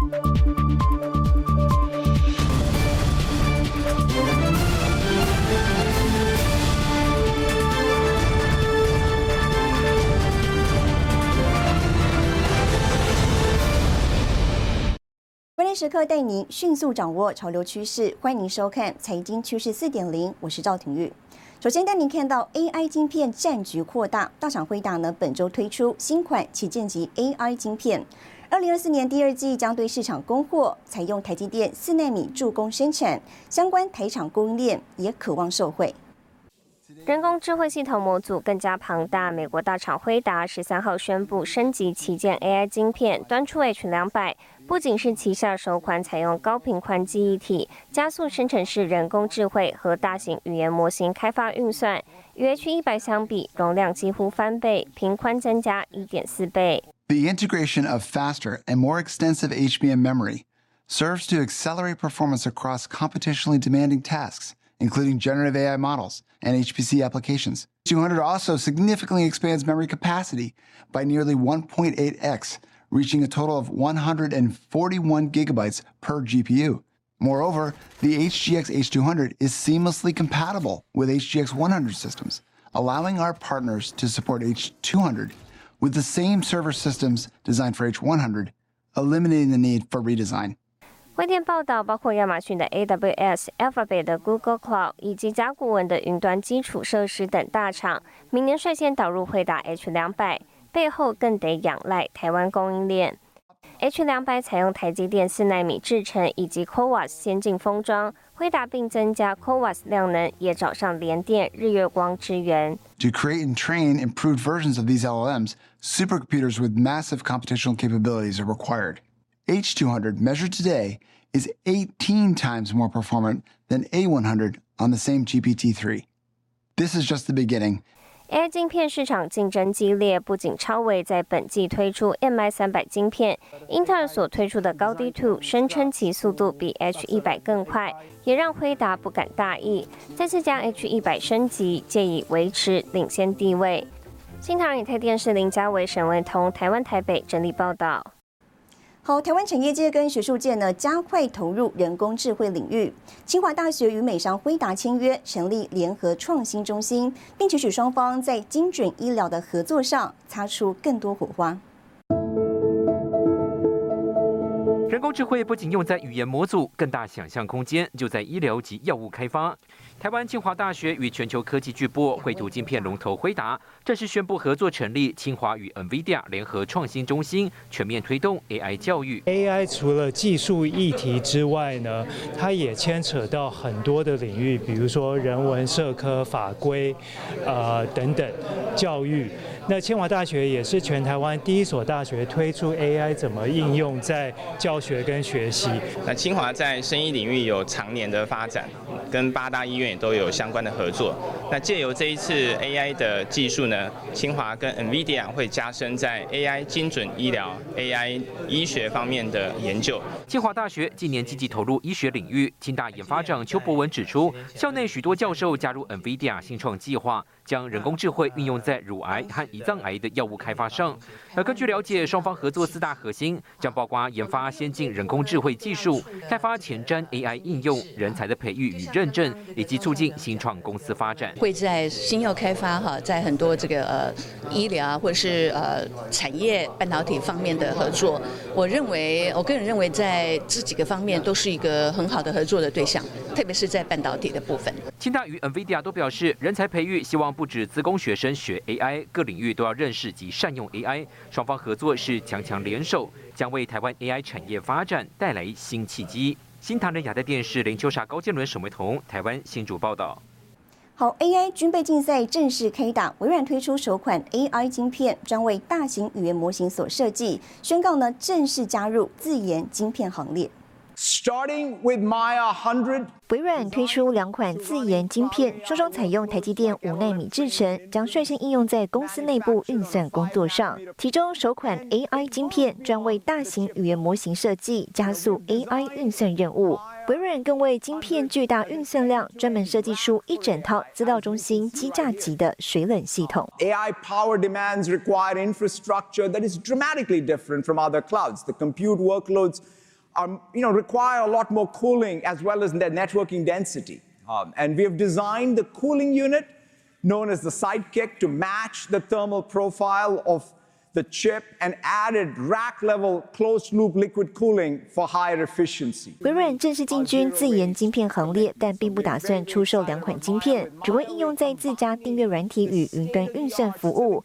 关键时刻带您迅速掌握潮流趋势，欢迎收看《财经趋势四点零》，我是赵廷玉。首先带您看到 AI 晶片战局扩大，大厂辉达呢本周推出新款旗舰级 AI 晶片，二零二四年第二季将对市场供货，采用台积电四纳米助攻生产，相关台厂供应链也渴望受惠。人工智慧系统模组更加庞大，美国大厂辉达十三号宣布升级旗舰 AI 晶片，端出 H 两百。不仅是旗下首款采用高频宽记忆体加速生成式人工智慧和大型语言模型开发运算，与 H 一百相比，容量几乎翻倍，频宽增加一点四倍。The integration of faster and more extensive HBM memory serves to accelerate performance across computationally demanding tasks, including generative AI models and HPC applications. 200 also significantly expands memory capacity by nearly 1.8x reaching a total of 141 gigabytes per GPU. Moreover, the HGX H200 is seamlessly compatible with HGX 100 systems, allowing our partners to support H200 with the same server systems designed for H100, eliminating the need for redesign. 外电报道，包括亚马逊的 AWS、Alphabet 的 Google Cloud 以及甲骨文的云端基础设施等大厂，明年率先导入惠达 H 两百。背后更得仰赖台湾供应链。H 两百采用台积电四纳米制程以及 CoWAS 先进封装，辉达并增加 CoWAS 量能，也找上联电、日月光支援。To create and train improved versions of these LLMs, supercomputers with massive computational capabilities are required. H200 measured today is 18 times more performant than A100 on the same GPT-3. This is just the beginning. AI 晶片市场竞争激烈，不仅超威在本季推出 MI 三百晶片，英特尔所推出的高低 Two 声称其速度比 H 一百更快，也让辉达不敢大意，再次将 H 一百升级，借以维持领先地位。新唐人台电视林家伟、沈文彤，台湾台北整理报道。台湾产业界跟学术界呢加快投入人工智慧领域。清华大学与美商辉达签约，成立联合创新中心，并且使双方在精准医疗的合作上擦出更多火花。人工智慧不仅用在语言模组，更大想象空间就在医疗及药物开发。台湾清华大学与全球科技巨擘绘图晶片龙头辉达正式宣布合作成立清华与 NVIDIA 联合创新中心，全面推动 AI 教育。AI 除了技术议题之外呢，它也牵扯到很多的领域，比如说人文、社科、法规，呃等等，教育。那清华大学也是全台湾第一所大学推出 AI 怎么应用在教学跟学习。那清华在生医领域有常年的发展，跟八大医院也都有相关的合作。那借由这一次 AI 的技术呢，清华跟 NVIDIA 会加深在 AI 精准医疗、AI 医学方面的研究。清华大学近年积极投入医学领域，清大研发长邱博文指出，校内许多教授加入 NVIDIA 新创计划。将人工智慧运用在乳癌和胰脏癌的药物开发上。而根据了解，双方合作四大核心将包括研发先进人工智慧技术、开发前瞻 AI 应用、人才的培育与认证，以及促进新创公司发展。会在新药开发哈，在很多这个呃医疗，或者是呃产业半导体方面的合作。我认为，我个人认为，在这几个方面都是一个很好的合作的对象，特别是在半导体的部分。清大与 NVIDIA 都表示，人才培育希望。不止自工学生学 AI，各领域都要认识及善用 AI。双方合作是强强联手，将为台湾 AI 产业发展带来新契机。新唐人亚太电视林秋莎、高建伦、沈维彤，台湾新主报道。好，AI 军备竞赛正式开打，微软推出首款 AI 晶片，专为大型语言模型所设计，宣告呢正式加入自研晶片行列。Starting with Maya hundred，微软推出两款自研晶片，双双采用台积电五纳米制程，将率先应用在公司内部运算工作上。其中首款 AI 晶片专为大型语言模型设计，加速 AI 运算任务。微软更为晶片巨大运算量，专门设计出一整套资料中心机架级的水冷系统。AI power demands require infrastructure that is dramatically different from other clouds. The compute workloads are, you know, require a lot more cooling as well as their networking density. Um, and we have designed the cooling unit known as the Sidekick to match the thermal profile of the chip and added rack level closed loop liquid cooling for higher efficiency. 微软正式进军自研晶片行列，但并不打算出售两款晶片，只会应用在自家订阅软体与云端运算服务。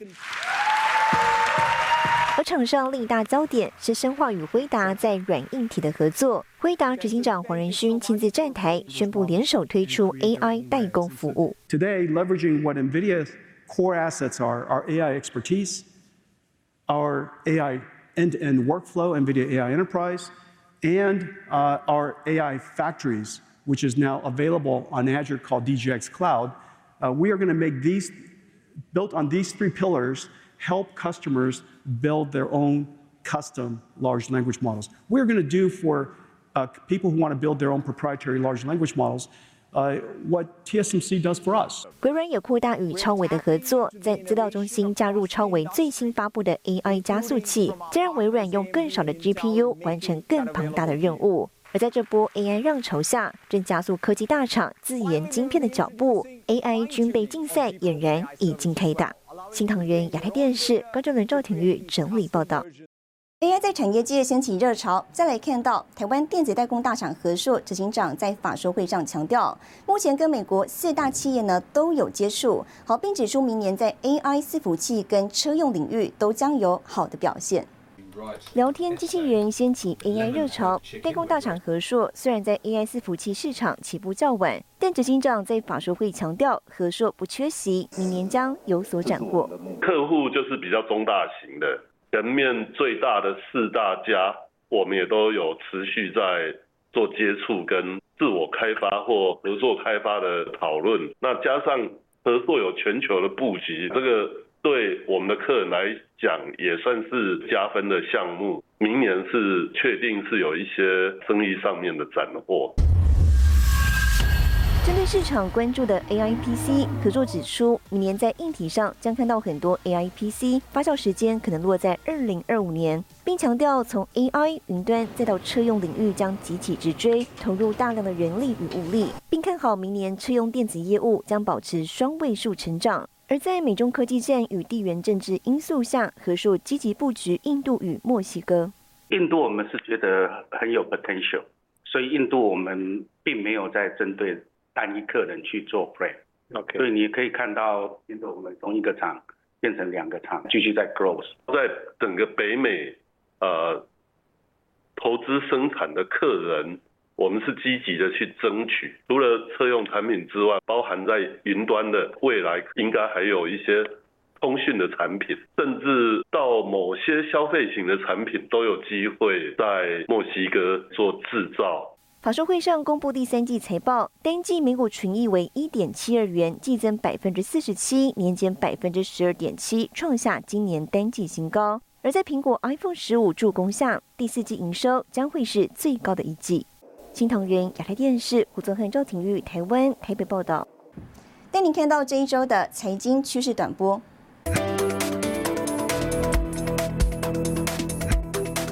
而场上另一大焦点是深化与辉达在软硬体的合作。辉达执行长黄仁勋亲自站台，宣布联手推出 AI 代工服务。Today, leveraging what NVIDIA's core assets are, our AI expertise, our AI end-to-end workflow, NVIDIA AI Enterprise, and uh, our AI factories, which is now available on Azure called DGX Cloud. Uh, we are going to make these, built on these three pillars, help customers build their own custom large language models. We're going to do for uh, people who want to build their own proprietary large language models uh, what TSMC does for us. 微软也扩大与超微的合作，在资料中心加入超微最新发布的 AI 加速器，将让微软用更少的 GPU 完成更庞大的任务。而在这波 AI 浪潮下，正加速科技大厂自研晶片的脚步，AI 军备竞赛俨然已经开打。新唐人亚太电视观众人赵廷玉整理报道。AI 在产业界掀起热潮。再来看到台湾电子代工大厂和硕执行长在法说会上强调，目前跟美国四大企业呢都有接触，好，并指出明年在 AI 伺服器跟车用领域都将有好的表现。聊天机器人掀起 AI 热潮，代工大厂和硕虽然在 AI 伺服器市场起步较晚，但执行长在法说会强调，和硕不缺席，明年将有所斩获。客户就是比较中大型的，前面最大的四大家，我们也都有持续在做接触跟自我开发或合作开发的讨论。那加上合作有全球的布局，这个。对我们的客人来讲，也算是加分的项目。明年是确定是有一些生意上面的斩获。针对市场关注的 AI PC，合作指出，明年在硬体上将看到很多 AI PC，发酵时间可能落在二零二五年，并强调从 AI 云端再到车用领域将急起直追，投入大量的人力与物力，并看好明年车用电子业务将保持双位数成长。而在美中科技战与地缘政治因素下，何硕积极布局印度与墨西哥。印度我们是觉得很有 potential，所以印度我们并没有在针对单一客人去做 plan。OK，所以你可以看到印度我们从一个厂变成两个厂，继续在 growth。在整个北美，呃，投资生产的客人。我们是积极的去争取，除了车用产品之外，包含在云端的未来，应该还有一些通讯的产品，甚至到某些消费型的产品都有机会在墨西哥做制造。法说会上公布第三季财报，单季每股纯益为一点七二元，季增百分之四十七，年减百分之十二点七，创下今年单季新高。而在苹果 iPhone 十五助攻下，第四季营收将会是最高的一季。新唐人亚太电视胡宗恒、赵庭玉，台湾台北报道。带您看到这一周的财经趋势短波。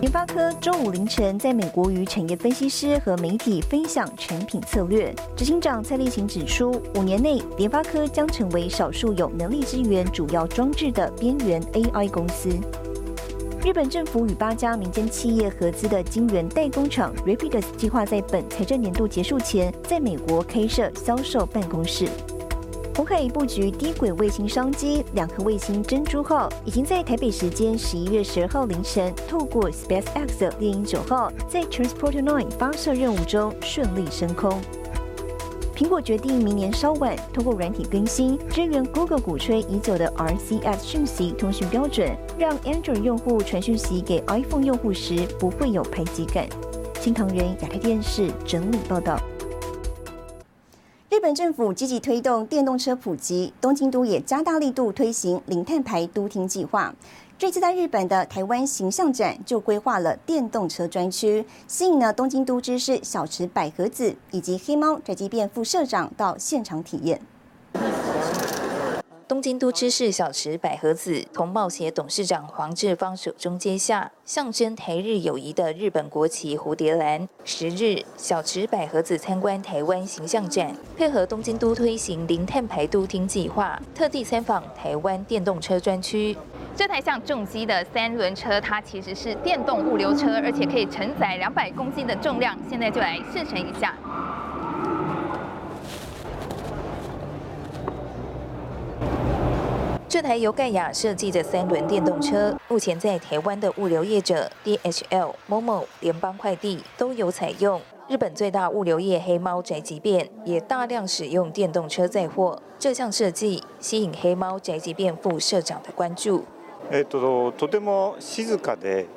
联发科周五凌晨在美国与产业分析师和媒体分享产品策略。执行长蔡立行指出，五年内联发科将成为少数有能力支援主要装置的边缘 AI 公司。日本政府与八家民间企业合资的晶圆代工厂 Rapidus 计划在本财政年度结束前，在美国开设销售办公室。红海布局低轨卫星商机，两颗卫星珍珠号已经在台北时间十一月十二号凌晨，透过 SpaceX 的猎鹰九号，在 Transporter Nine 发射任务中顺利升空。苹果决定明年稍晚通过软体更新，支援 Google 鼓吹已久的 RCS 讯息通讯标准，让 Android 用户传讯息给 iPhone 用户时不会有排挤感。新唐人亚太电视整理报道。日本政府积极推动电动车普及，东京都也加大力度推行零碳排都厅计划。这次在日本的台湾形象展就规划了电动车专区，吸引了东京都知事小池百合子以及黑猫宅急便副社长到现场体验。东京都知事小池百合子同贸协董事长黄志芳手中接下象征台日友谊的日本国旗蝴蝶兰。十日，小池百合子参观台湾形象展，配合东京都推行零碳排都厅计划，特地参访台湾电动车专区。这台像重机的三轮车，它其实是电动物流车，而且可以承载两百公斤的重量。现在就来试乘一下。这台由盖亚设计的三轮电动车，目前在台湾的物流业者 DHL、Momo、联邦快递都有采用。日本最大物流业黑猫宅急便也大量使用电动车载货。这项设计吸引黑猫宅急便副社长的关注。えっととても静かで、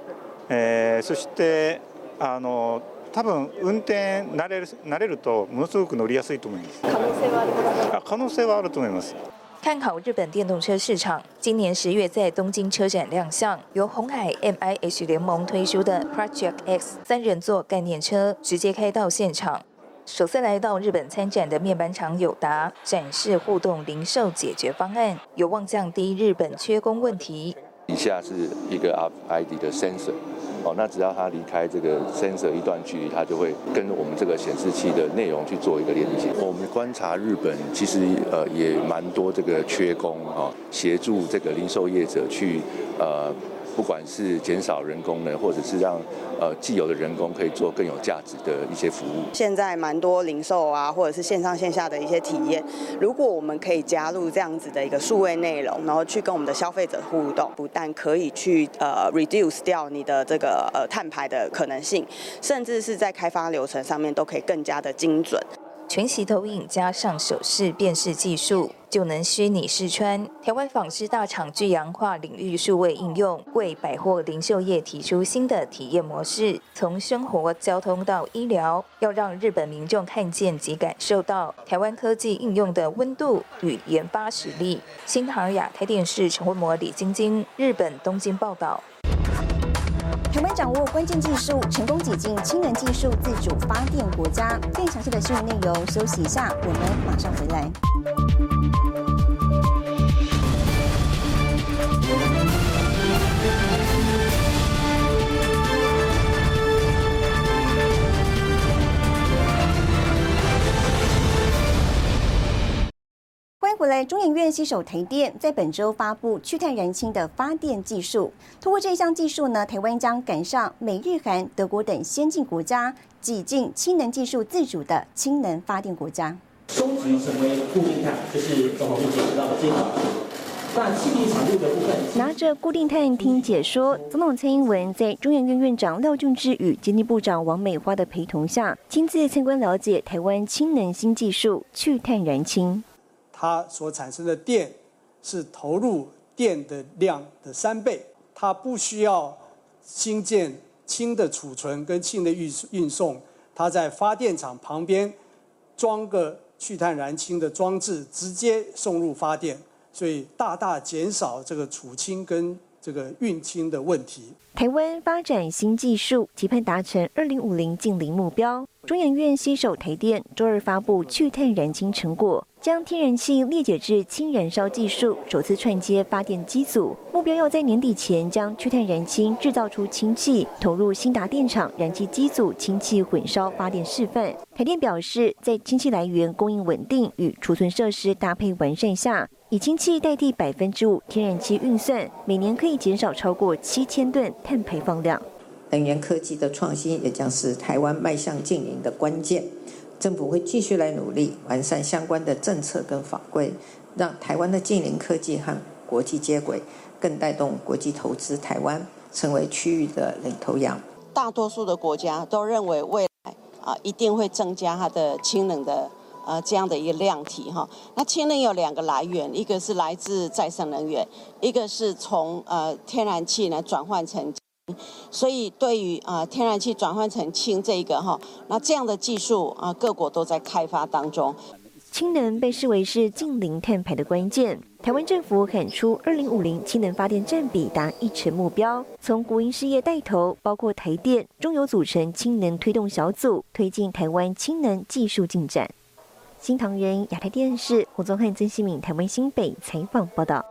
えそしてあの多分運転慣れる慣れるとものすごく乗りやすいと思います。可能性はありますか？可能性はあると思います。看好日本电动车市场，今年十月在东京车展亮相，由红海 MIH 联盟推出的 Project X 三人座概念车直接开到现场。首次来到日本参展的面板厂友达展示互动零售解决方案，有望降低日本缺工问题。以下是一个 RFID 的 sensor。哦，那只要它离开这个 sensor 一段距离，它就会跟我们这个显示器的内容去做一个连接。我们观察日本其实呃也蛮多这个缺工哈，协助这个零售业者去呃。不管是减少人工呢，或者是让呃既有的人工可以做更有价值的一些服务。现在蛮多零售啊，或者是线上线下的一些体验，如果我们可以加入这样子的一个数位内容，然后去跟我们的消费者互动，不但可以去呃 reduce 掉你的这个呃碳排的可能性，甚至是在开发流程上面都可以更加的精准。全息投影加上手势辨识技术，就能虚拟试穿。台湾纺织大厂巨阳化领域数位应用，为百货零售业提出新的体验模式，从生活、交通到医疗，要让日本民众看见及感受到台湾科技应用的温度与研发实力。新唐亚太电视陈文模、李晶晶，日本东京报道。台湾掌握关键技术，成功挤进氢能技术自主发电国家。更详细的新闻内容，休息一下，我们马上回来。回来，中研院携手台电，在本周发布去碳燃氢的发电技术。通过这项技术呢，台湾将赶上美日韩、德国等先进国家，挤进氢能技术自主的氢能发电国家。终局成为固定碳，就是总统目前提到的这个。那气体产度的部分，拿着固定碳听解说，总统蔡英文在中研院院长廖俊智与经济部长王美花的陪同下，亲自参观了解台湾氢能新技术去碳燃氢。它所产生的电是投入电的量的三倍，它不需要新建氢的储存跟氢的运运送，它在发电厂旁边装个去碳燃氢的装置，直接送入发电，所以大大减少这个储氢跟这个运氢的问题。台湾发展新技术，期盼达成二零五零净零目标。中研院携手台电，周二发布去碳燃氢成果，将天然气裂解至氢燃烧技术首次串接发电机组，目标要在年底前将去碳燃氢制造出氢气，投入新达电厂燃气机组氢气混烧发电示范。台电表示，在氢气来源供应稳定与储存设施搭配完善下，以氢气代替百分之五天然气运算，每年可以减少超过七千吨碳排放量。能源科技的创新也将是台湾迈向近零的关键。政府会继续来努力完善相关的政策跟法规，让台湾的近零科技和国际接轨，更带动国际投资台湾成为区域的领头羊。大多数的国家都认为未来啊一定会增加它的氢能的呃这样的一个量体哈。那氢能有两个来源，一个是来自再生能源，一个是从呃天然气呢转换成。所以，对于啊天然气转换成氢这一个哈，那这样的技术啊，各国都在开发当中。氢能被视为是近零碳排的关键。台湾政府喊出二零五零氢能发电占比达一成目标，从国营事业带头，包括台电、中油组成氢能推动小组，推进台湾氢能技术进展。新唐人亚太电视胡宗汉、曾希敏台湾新北采访报道。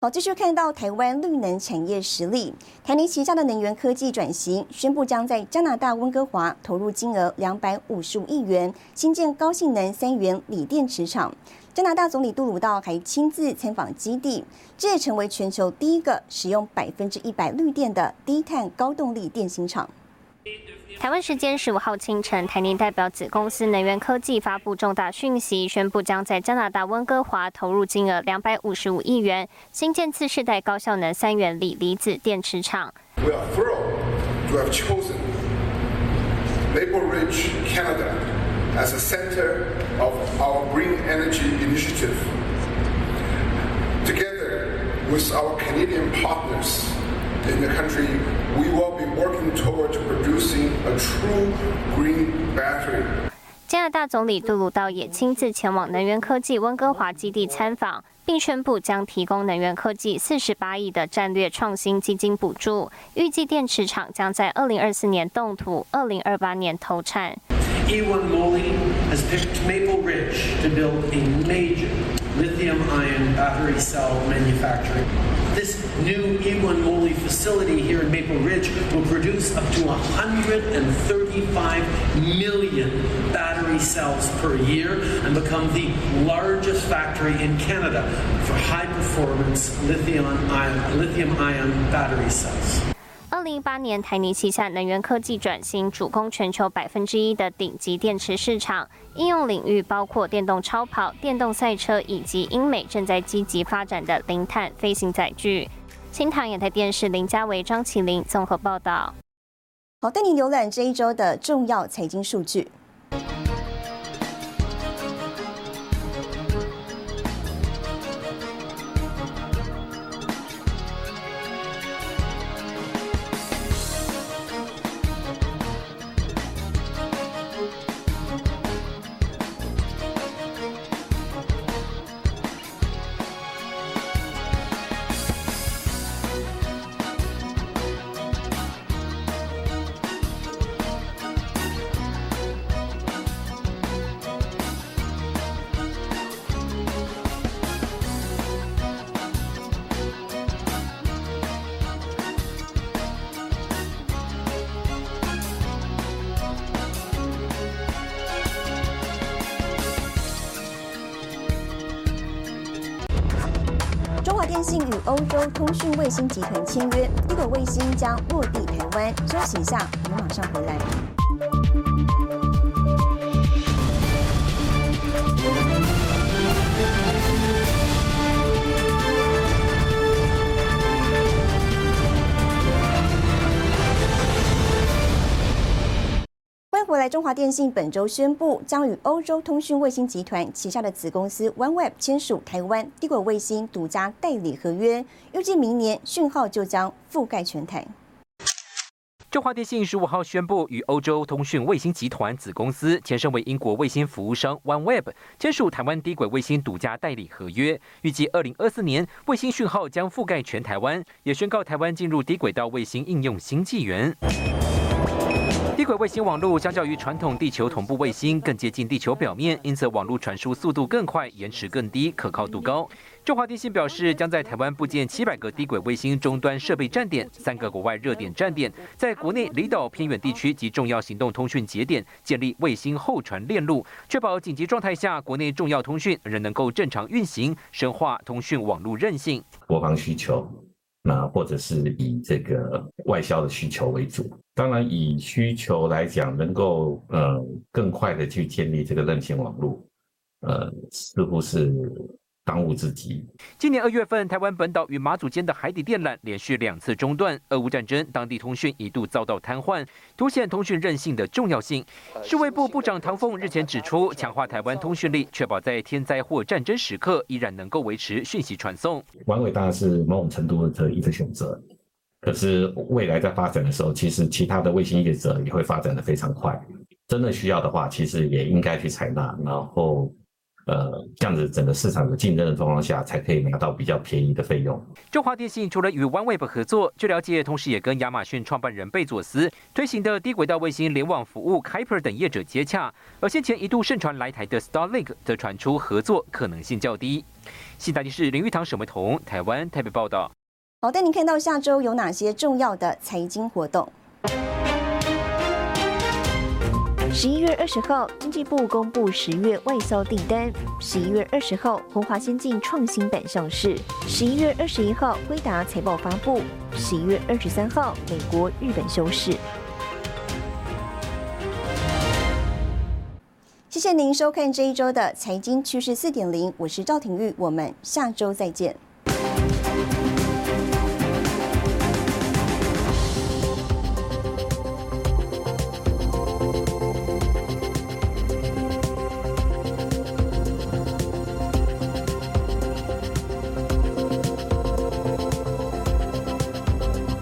好，继续看到台湾绿能产业实力。台泥旗下的能源科技转型宣布，将在加拿大温哥华投入金额两百五十五亿元，新建高性能三元锂电池厂。加拿大总理杜鲁道还亲自参访基地，这也成为全球第一个使用百分之一百绿电的低碳高动力电芯厂。台湾时间十五号清晨，台泥代表子公司能源科技发布重大讯息，宣布将在加拿大温哥华投入金额两百五十五亿元，新建次世代高效能三元锂离子电池厂。We are thrilled to have chosen Maple Ridge, Canada, as a center of our green energy initiative. Together with our Canadian partners in the country, we will be working towards producing a true green battery. 加拿大总理杜鲁道也亲自前往能源科技温哥华基地参访，并宣布将提供能源科技四十八亿的战略创新基金补助，预计电池厂将在二零二四年动土，二零二八年投产。E1 Moly has picked Maple Ridge to build a major lithium-ion battery cell manufacturing. This new E1 Moly facility here in Maple Ridge will produce up to 135 million battery cells per year and become the largest factory in Canada for high-performance lithium-ion lithium-ion battery cells. 二零一八年，台泥旗下能源科技转型主攻全球百分之一的顶级电池市场，应用领域包括电动超跑、电动赛车以及英美正在积极发展的零碳飞行载具。 新唐演台电视林家伟、张启林综合报道。好，带您浏览这一周的重要财经数据。信与欧洲通讯卫星集团签约，一个卫星将落地台湾。休息一下，我们马上回来。来！中华电信本周宣布，将与欧洲通讯卫星集团旗下的子公司 OneWeb 签署台湾低轨卫星独家代理合约，预计明年讯号就将覆盖全台。中华电信十五号宣布，与欧洲通讯卫星集团子公司前身为英国卫星服务商 OneWeb 签署台湾低轨卫星独家代理合约，预计二零二四年卫星讯号将覆盖全台湾，也宣告台湾进入低轨道卫星应用新纪元。低轨卫星网络相较于传统地球同步卫星更接近地球表面，因此网络传输速度更快、延迟更低、可靠度高。中华电信表示，将在台湾布建七百个低轨卫星终端设备站点，三个国外热点站点，在国内离岛偏远地区及重要行动通讯节点建立卫星后传链路，确保紧急状态下国内重要通讯仍能够正常运行，深化通讯网络韧性。国防需求。那或者是以这个外销的需求为主，当然以需求来讲，能够呃更快的去建立这个韧性网络，呃似乎是当务之急。今年二月份，台湾本岛与马祖间的海底电缆连续两次中断，俄乌战争，当地通讯一度遭到瘫痪，凸显通讯韧性的重要性。数位部部长唐凤日前指出，强化台湾通讯力，确保在天灾或战争时刻依然能够维持讯息传送。完尾当然是某种程度的一个选择，可是未来在发展的时候，其实其他的卫星业者也会发展的非常快。真的需要的话，其实也应该去采纳，然后呃，这样子整个市场有竞争的状况下，才可以拿到比较便宜的费用。中华电信除了与 OneWeb 合作，据了解，同时也跟亚马逊创办人贝佐斯推行的低轨道卫星联网服务 Kuiper 等业者接洽。而先前一度盛传来台的 Starlink 则传出合作可能性较低。新大电视林玉堂、沈维彤，台湾台北报道。好，带您看到下周有哪些重要的财经活动。十一月二十号，经济部公布十月外销订单。十一月二十号，鸿华先进创新版上市。十一月二十一号，辉达财报发布。十一月二十三号，美国、日本休市。谢谢您收看这一周的财经趋势四点零，我是赵廷玉，我们下周再见。